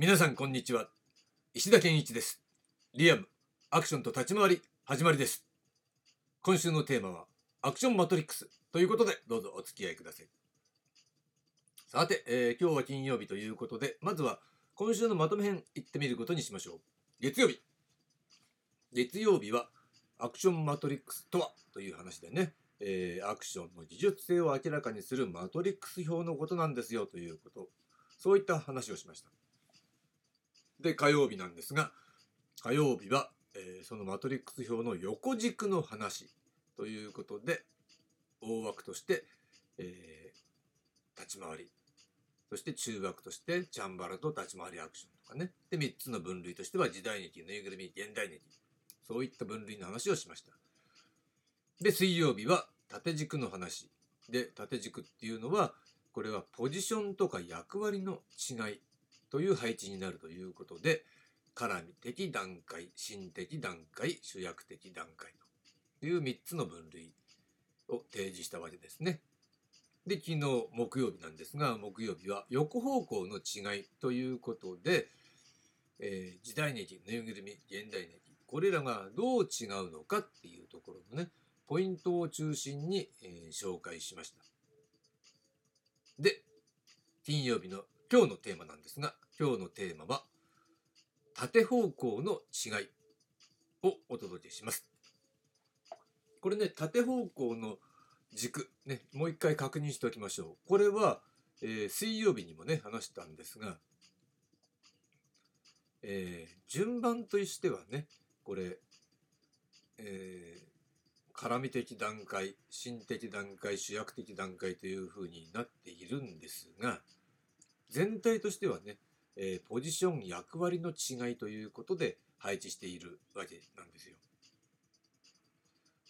皆さんこんにちは。石田健一です。リアムアクションと立ち回り始まりです。今週のテーマはアクションマトリックスということでどうぞお付き合いください。さて、えー今日は金曜日ということでまずは今週のまとめ編いってみることにしましょう。月曜日。月曜日はアクションマトリックスとはという話でね、えーアクションの技術性を明らかにするマトリックス表のことなんですよということ。そういった話をしました。で火曜日なんですが火曜日は、えーそのマトリックス表の横軸の話ということで大枠として、えー立ち回り。そして中枠としてチャンバラと立ち回りアクションとかね。で3つの分類としては時代劇ぬいぐるみ現代劇。そういった分類の話をしました。で水曜日は縦軸の話。で縦軸っていうのはこれはポジションとか役割の違い。という配置になるということで絡み的段階心的段階主役的段階という3つの分類を提示したわけですね。で昨日木曜日なんですが木曜日は横方向の違いということで、えー時代劇ぬいぐるみ現代劇これらがどう違うのかっていうところのねポイントを中心に、えー紹介しました。で金曜日の今日のテーマなんですが今日のテーマは縦方向の違いをお届けします。これね縦方向の軸ねもう一回確認しておきましょう。これは、えー水曜日にもね話したんですが、えー順番としてはねこれ、えー絡み的段階心的段階主役的段階というふうになっているんですが全体としてはね、えーポジション役割の違いということで配置しているわけなんですよ。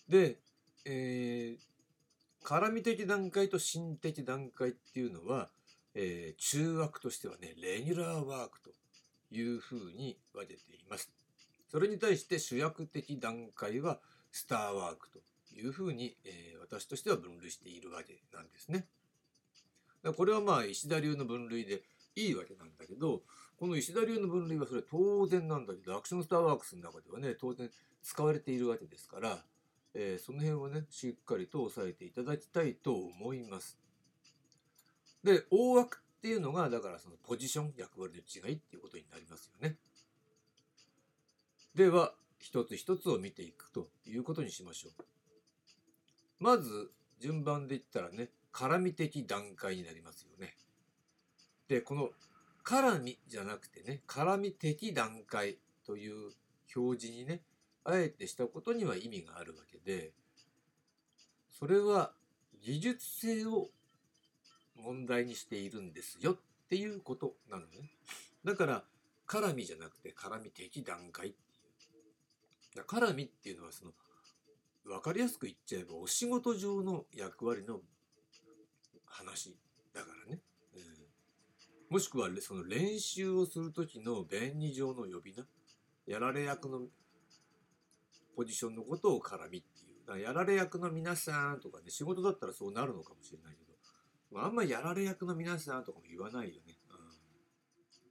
で、えー絡み的段階と心的段階っていうのは、えー中枠としてはねレギュラーワークというふうに分けています。それに対して主役的段階はスターワークというふうに、えー私としては分類しているわけなんですね。これはまあ石田流の分類でいいわけなんだけどこの石田流の分類はそれ当然なんだけどアクションスターワークスの中ではね当然使われているわけですから、えーその辺をねしっかりと押さえていただきたいと思います。で大枠っていうのがだからそのポジション役割の違いっていうことになりますよね。では一つ一つを見ていくということにしましょう。まず順番で言ったらね絡み的段階になりますよね。でこの絡みじゃなくてね絡み的段階という表示にねあえてしたことには意味があるわけでそれは技術性を問題にしているんですよっていうことなのね。だから絡みじゃなくて絡み的段階っていう。だから絡みっていうのはその分かりやすく言っちゃえばお仕事上の役割の話だからね。うん。もしくはその練習をする時の便宜上の呼び名。やられ役のポジションのことを絡みっていう。だからやられ役の皆さんとかね仕事だったらそうなるのかもしれないけど、まあ、あんまやられ役の皆さんとかも言わないよね、うん、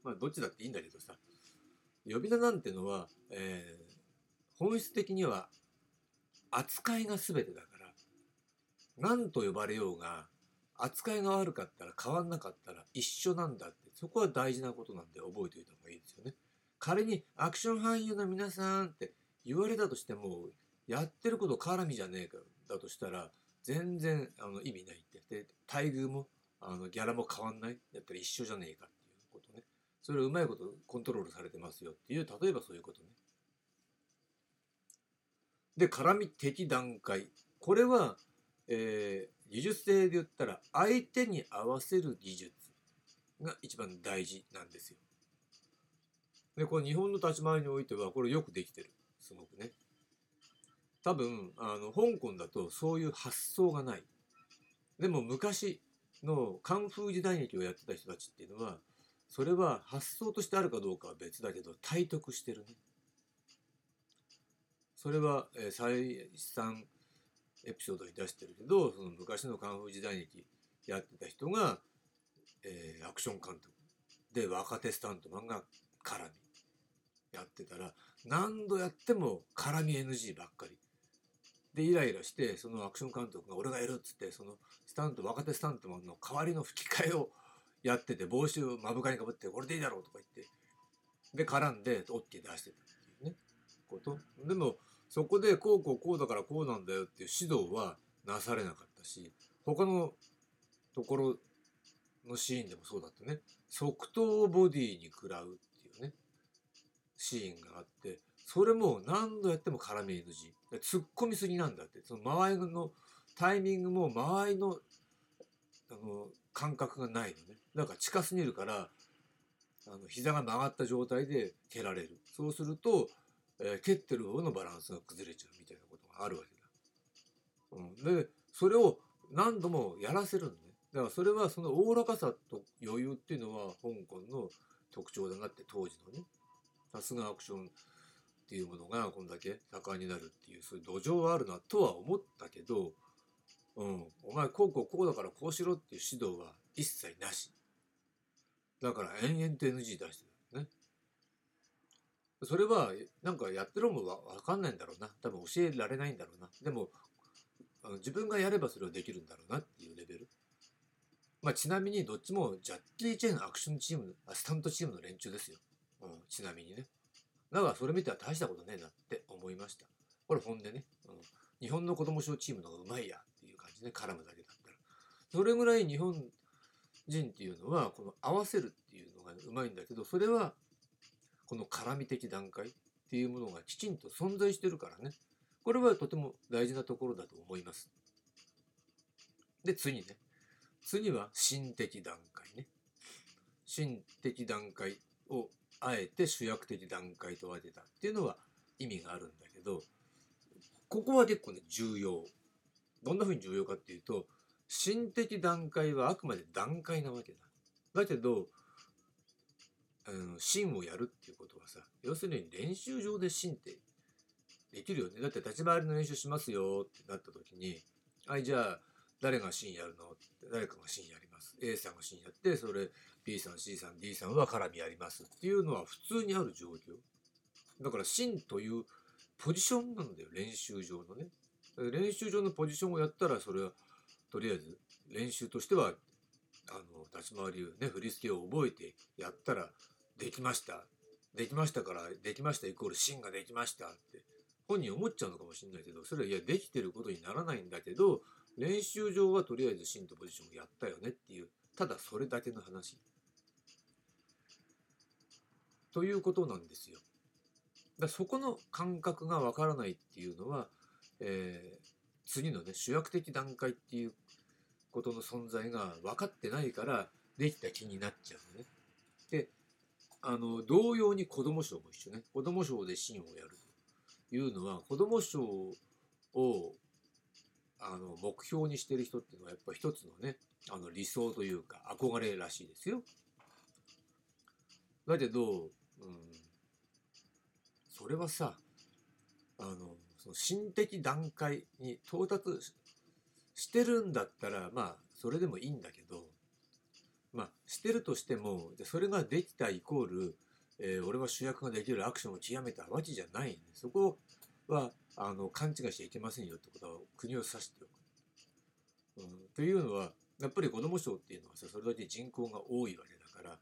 まあどっちだっていいんだけどさ。呼び名なんてのは、えー本質的には扱いが全てだから。何と呼ばれようが扱いが悪かったら変わんなかったら一緒なんだってそこは大事なことなんで覚えておいた方がいいですよね。仮にアクション俳優の皆さんって言われたとしてもやってること絡みじゃねえかだとしたら全然あの意味ないって。で待遇もあのギャラも変わんない。だったら一緒じゃねえかっていうことね。それをうまいことコントロールされてますよっていう例えばそういうことね。で絡み的段階。これは、えー技術性で言ったら相手に合わせる技術が一番大事なんですよ。でこれ日本の立ち回りにおいてはこれよくできてるすごくね。多分あの香港だとそういう発想がない。でも昔のカンフー時代劇をやってた人たちっていうのはそれは発想としてあるかどうかは別だけど体得してるね。それは、えー再三エピソードに出してるけどその昔のカンフー時代劇やってた人が、えーアクション監督で若手スタントマンが絡みやってたら何度やっても絡み NG ばっかり。でイライラしてそのアクション監督が俺がやるっつってそのスタント若手スタントマンの代わりの吹き替えをやってて帽子を目深にかぶってこれでいいだろうとか言ってで絡んで OK 出してたっていうねこと。でもそこでこうこうこうだからこうなんだよっていう指導はなされなかったし他のところのシーンでもそうだったね。側頭をボディに食らうっていうねシーンがあってそれも何度やっても絡め NG 突っ込みすぎなんだって。その間合いのタイミングも間合いのあの感覚がないのね。だから近すぎるからあの膝が曲がった状態で蹴られる。そうすると、えー、蹴ってる方のバランスが崩れちゃうみたいなことがあるわけだ、うん、でそれを何度もやらせるんねだからそれはそのおおらかさと余裕っていうのは香港の特徴だなって当時のねさすがアクションっていうものがこんだけ盛んになるっていうそういう土壌はあるなとは思ったけどうん、お前こうこうこうだからこうしろっていう指導は一切なし。だから延々と NG 出してる。それはなんかやってるのもわかんないんだろうな。多分教えられないんだろうな。でもあの自分がやればそれはできるんだろうなっていうレベル。まあちなみにどっちもジャッキー・チェーンアクションチーム、スタントチームの連中ですよ。うん、ちなみにね。だからそれ見ては大したことねえなって思いました。これ本でね。うん、日本の子供賞チームの方がうまいやですね絡むだけだったらそれぐらい日本人っていうのはこの合わせるっていうのがうまいんだけどそれはこの絡み的段階っていうものがきちんと存在してるからね。これはとても大事なところだと思います。で次ね。次は心的段階ね。心的段階をあえて主役的段階と当てたっていうのは意味があるんだけどここは結構ね重要。どんなふうに重要かっていうと心的段階はあくまで段階なわけだ。だけどあの芯をやるっていうことはさ要するに練習場で芯ってできるよね。だって立ち回りの練習しますよってなった時にはいじゃあ誰が芯やるの？って誰かが芯やります。A さんが芯やってそれ B さん C さん D さんは絡みやります。っていうのは普通にある状況。だから芯というポジションなんだよ練習場のね。練習場のポジションをやったらそれはとりあえず練習としてはあの立ち回りをね振り付けを覚えてやったらできましたできましたからできましたイコール芯ができましたって本人思っちゃうのかもしれないけどそれはいやできてることにならないんだけど練習場はとりあえず芯とポジションをやったよねっていうただそれだけの話ということなんですよ。だそこの感覚がわからないっていうのはえー、次のね主役的段階っていうことの存在が分かってないからできた気になっちゃうのね。であの同様に子ども賞も一緒ね子ども賞でシーンをやるというのは子ども賞をあの目標にしてる人っていうのはやっぱ一つのねあの理想というか憧れらしいですよ。だけど、うん、それはさあのその心的段階に到達してるんだったらまあそれでもいいんだけどまあしてるとしてもそれができたイコール、えー、俺は主役ができるアクションを極めたわけじゃないんでそこはあの勘違いしちゃいけませんよってことは国を指しておく。うん、というのはやっぱり子ども賞っていうのはさそれだけ人口が多いわけだから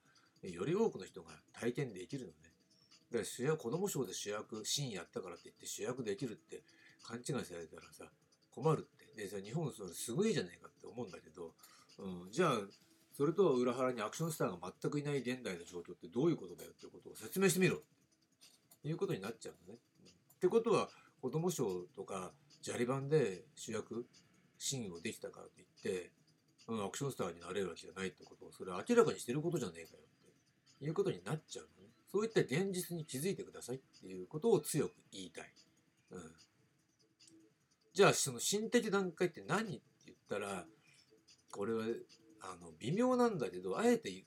より多くの人が体験できるのね。だから主役、子供賞で主役、シーンやったからって言って主役できるって勘違いされたらさ、困るって。で、さ、日本それすごいじゃないかって思うんだけど、うん、じゃあ、それとは裏腹にアクションスターが全くいない現代の状況ってどういうことだよってことを説明してみろっていうことになっちゃうのね。ってことは、子供賞とか、ジャリ版で主役、シーンをできたからといって、うん、アクションスターになれるわけじゃないってことを、それは明らかにしてることじゃねえかよっていうことになっちゃうのね。そういった現実に気づいてくださいっていうことを強く言いたい。うん、じゃあその心的段階って何って言ったらこれはあの微妙なんだけどあえて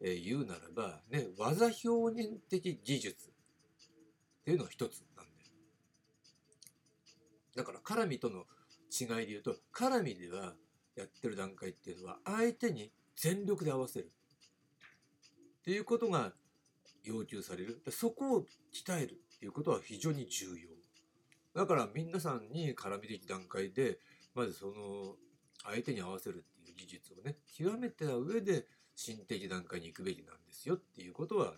言うならば、ね、技表現的技術っていうのが一つなんだよ。だから絡みとの違いで言うと絡みではやってる段階っていうのは相手に全力で合わせる。っていうことが要求されるそこを鍛えるっていうことは非常に重要だから皆さんに絡み的段階でまずその相手に合わせるっていう技術をね極めた上で心的段階に行くべきなんですよっていうことは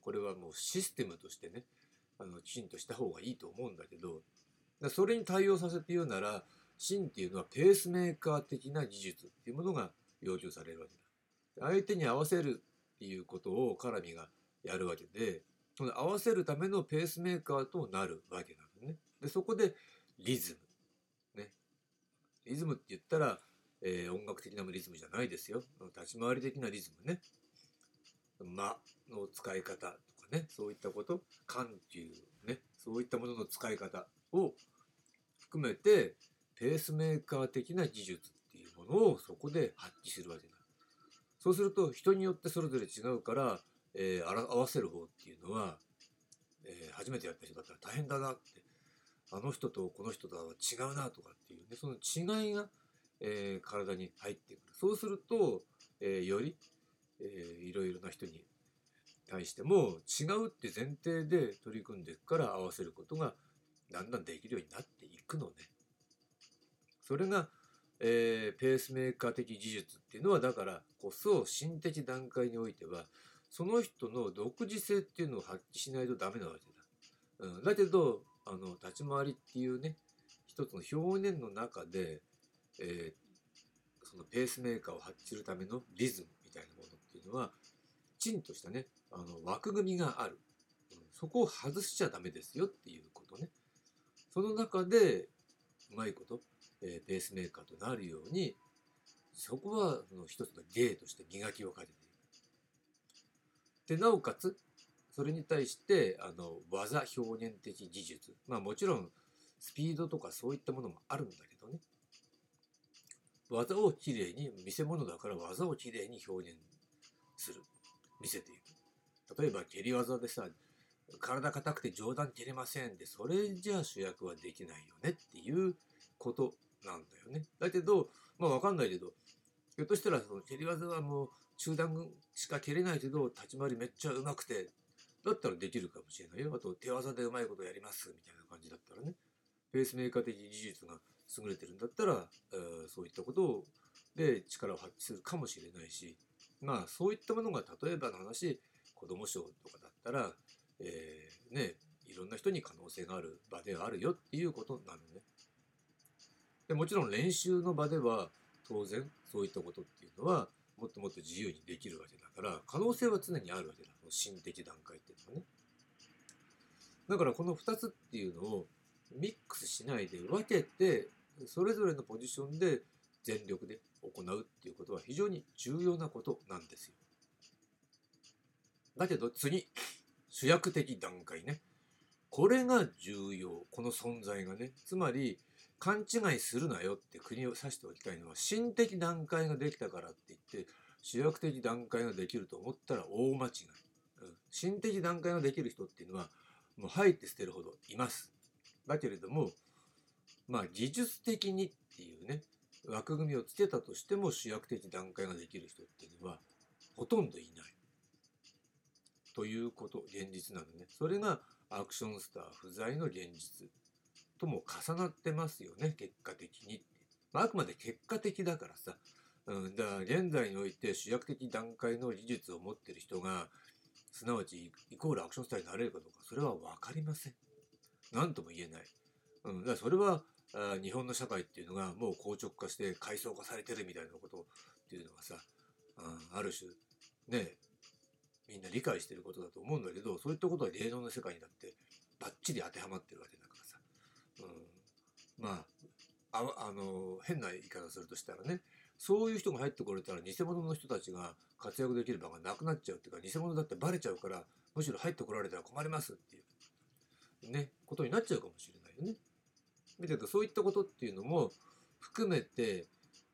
これはもうシステムとしてねあのきちんとした方がいいと思うんだけどそれに対応させて言うなら芯っていうのはペースメーカー的な技術っていうものが要求されるわけだ。相手に合わせるっていうことをカラミがやるわけでその合わせるためのペースメーカーとなるわけなのね。でそこでリズム。リズムって言ったら、えー、音楽的なリズムじゃないですよ。立ち回り的なリズムね。間の使い方とかね、そういったこと、緩急ね、そういったものの使い方を含めて、ペースメーカー的な技術っていうものをそこで発揮するわけだ。そうすると人によってそれぞれ違うから、えー、合わせる方っていうのは、えー、初めてやった人だったら大変だなってあの人とこの人とは違うなとかっていうねその違いが、えー、体に入ってくるそうすると、えー、より、えー、いろいろな人に対しても違うって前提で取り組んでいくから合わせることがだんだんできるようになっていくのね。それが、えー、ペースメーカー的技術っていうのはだからこそ心的段階においてはその人の独自性っていうのを発揮しないとダメなわけだ。うん、だけどあの立ち回りっていうね一つの表現の中で、えー、そのペースメーカーを発揮するためのリズムみたいなものっていうのはきちんとしたねあの枠組みがある、うん、そこを外しちゃダメですよっていうことねその中でうまいこと、えー、ペースメーカーとなるようにそこはその一つの芸として磨きをかけていく。でなおかつそれに対してあの技表現的技術。まあもちろんスピードとかそういったものもあるんだけどね。技をきれいに見せ物だから技をきれいに表現する。見せていく。例えば蹴り技でさ体硬くて冗談蹴れませんでそれじゃあ主役はできないよねっていうことなんだよね。だけどまあ分かんないけどひょっとしたらその蹴り技はもう中段しか蹴れないけど立ち回りめっちゃうまくてだったらできるかもしれないよ。あと手技でうまいことやりますみたいな感じだったらね。ペースメーカー的技術が優れてるんだったら、えー、そういったことで力を発揮するかもしれないし、まあそういったものが例えばの話、子供賞とかだったら、えー、ね、いろんな人に可能性がある場ではあるよっていうことなのね。でもちろん練習の場では当然そういったことっていうのはもっともっと自由にできるわけだから可能性は常にあるわけだ。その心的段階っていうのはね。だからこの2つっていうのをミックスしないで分けてそれぞれのポジションで全力で行うっていうことは非常に重要なことなんですよ。だけど次主役的段階ね。これが重要。この存在がね。つまり勘違いするなよって国を指しておきたいのは心的段階ができたからって言って主役的段階ができると思ったら大間違い。うん、心的段階ができる人っていうのはもう吐いて捨てるほどいます。だけれどもまあ技術的にっていうね枠組みをつけたとしても主役的段階ができる人っていうのはほとんどいない。ということ現実なのね。それがアクションスター不在の現実とも重なってますよね結果的に。まあ、くまで結果的だからさ、うん、だから現在において主役的段階の技術を持ってる人がすなわちイコールアクションスターになれるかどうかそれは分かりません。何とも言えない、うん、だからそれはあ日本の社会っていうのがもう硬直化して階層化されてるみたいなことっていうのがさ、うん、ある種ねみんな理解してることだと思うんだけどそういったことは芸能の世界にだってバッチリ当てはまってるわけだかうん、まあああの変な言い方するとしたらねそういう人が入ってこれたら偽物の人たちが活躍できる場がなくなっちゃうっていうか偽物だってバレちゃうからむしろ入ってこられたら困りますっていうねことになっちゃうかもしれないよね。だけどそういったことっていうのも含めて、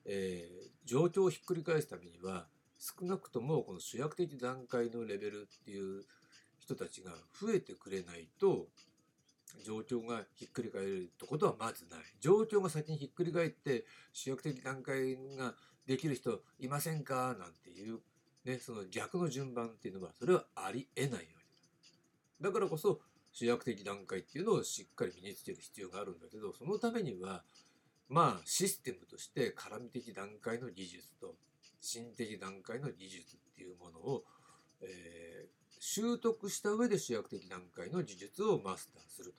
えー、状況をひっくり返すためには少なくともこの主役的段階のレベルっていう人たちが増えてくれないと状況がひっくり返るってことはまずない。状況が先にひっくり返って主役的段階ができる人いませんか？なんていうね、その逆の順番っていうのはそれはありえないわけだ。だからこそ主役的段階っていうのをしっかり身につける必要があるんだけどそのためにはまあシステムとして絡み的段階の技術と心的段階の技術っていうものを、えー、習得した上で主役的段階の技術をマスターする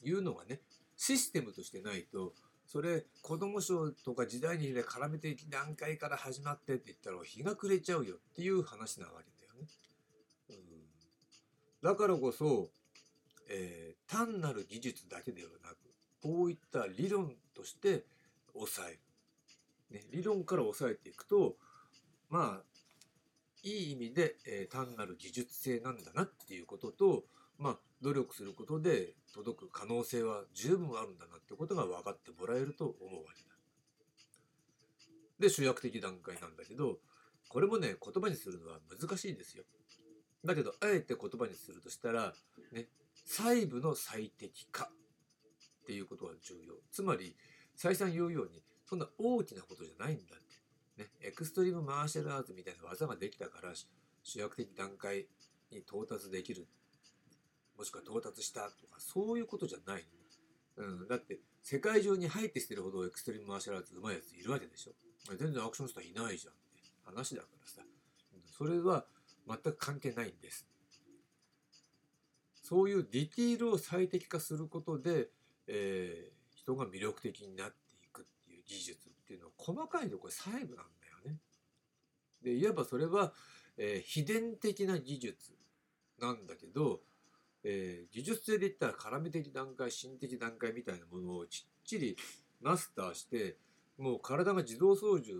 というのがねシステムとしてないとそれ子供賞とか時代にで絡め的段階から始まってって言ったら日が暮れちゃうよっていう話なわけだよね。うん、だからこそ、えー、単なる技術だけではなくこういった理論として抑える。ね、理論から抑えていくとまあいい意味で、えー、単なる技術性なんだなっていうこととまあ努力することで届く可能性は十分あるんだなってことが分かってもらえると思うわけだ。で主役的段階なんだけどこれもね言葉にするのは難しいですよ。だけどあえて言葉にするとしたらね細部の最適化っていうことが重要。つまり再三言うようにそんな大きなことじゃないんだっ。ね、エクストリームマーシャルアーツみたいな技ができたから主役的段階に到達できる。もしくは到達したとかそういうことじゃない、うん、だって世界中に入ってきてるほどエクストリームマーシャルアーツうまいやついるわけでしょ。全然アクションスターいないじゃんって話だからさ。それは全く関係ないんです。そういうディティールを最適化することで、えー、人が魅力的になっていくっていう技術。っていうのは細かいところ細部なんだよね。でいわばそれは、えー、秘伝的な技術なんだけどえー、技術性で言ったら絡み的段階心的段階みたいなものをきっちりマスターしてもう体が自動操縦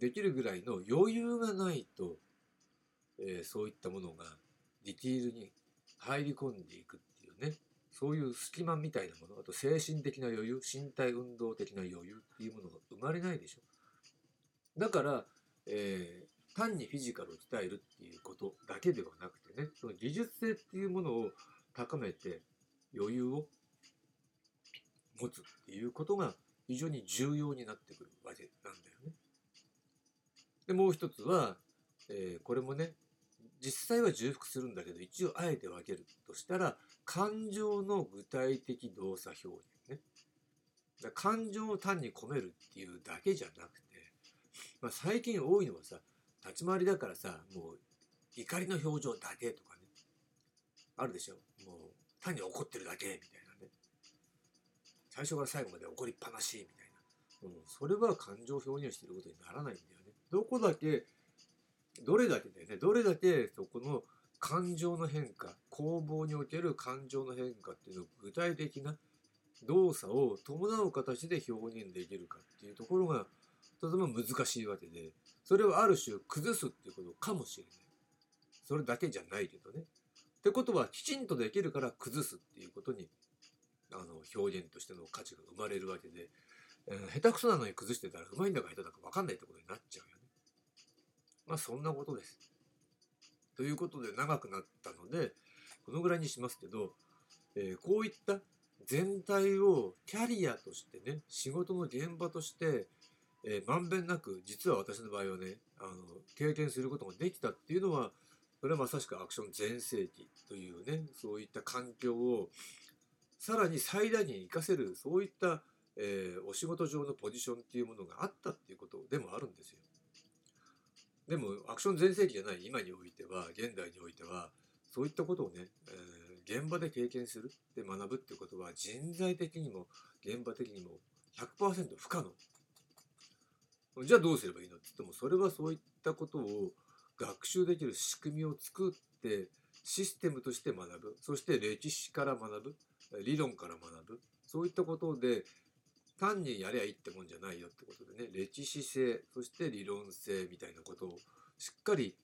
できるぐらいの余裕がないと、えー、そういったものがディティールに入り込んでいくっていうねそういう隙間みたいなものあと精神的な余裕身体運動的な余裕っていうものが生まれないでしょだから、えー、単にフィジカルを鍛えるっていうことだけではなくてねその技術性っていうものを高めて余裕を持つっていうことが非常に重要になってくるわけなんだよね。でもう一つは、えー、これもね実際は重複するんだけど一応あえて分けるとしたら感情の具体的動作表現ね。感情を単に込めるっていうだけじゃなくて、まあ、最近多いのはさ立ち回りだからさもう怒りの表情だけとかね。あるでしょ？もう単に怒ってるだけみたいなね。最初から最後まで怒りっぱなしみたいな、うん、それは感情表現してることにならないんだよね。どこだけどれだけでね。どれだけそこの感情の変化攻防における感情の変化っていうのを具体的な動作を伴う形で表現できるかっていうところがとても難しいわけでそれをある種崩すっていうことかもしれない。それだけじゃないけどね。ってことはきちんとできるから崩すっていうことにあの表現としての価値が生まれるわけで、えー、下手くそなのに崩してたらうまいんだか下手だか分かんないってことになっちゃうよね。まあそんなことです。ということで長くなったのでこのぐらいにしますけど、えー、こういった全体をキャリアとしてね仕事の現場として、え、まんべんなく実は私の場合はねあの経験することができたっていうのはそれはまさしくアクション全盛期というねそういった環境をさらに最大限活かせるそういった、えー、お仕事上のポジションっていうものがあったっていうことでもあるんですよ。でもアクション全盛期じゃない今においては現代においてはそういったことをね、えー、現場で経験するで学ぶっていうことは人材的にも現場的にも100%不可能。じゃあどうすればいいのって言ってもそれはそういったことを学習できる仕組みを作ってシステムとして学ぶ。そして歴史から学ぶ。理論から学ぶ。そういったことで単にやりゃいいってもんじゃないよってことでね歴史性そして理論性みたいなことをしっかり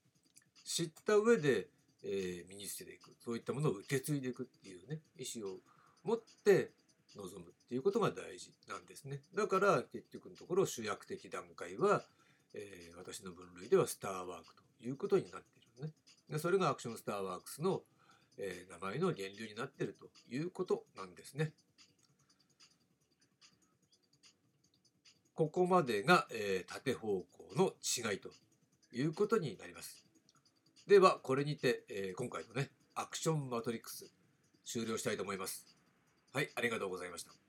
知った上で、えー、身につけていくそういったものを受け継いでいくっていうね意思を持って臨むっていうことが大事なんですねだから結局のところ主役的段階は、えー、私の分類ではスターワークということになっているね。でそれがアクションスターワークスの、えー、名前の源流になってるということなんですね。ここまでが、えー、縦方向の違いということになります。では、これにて、えー今回のね、アクションマトリックス終了したいと思います。はい、ありがとうございました。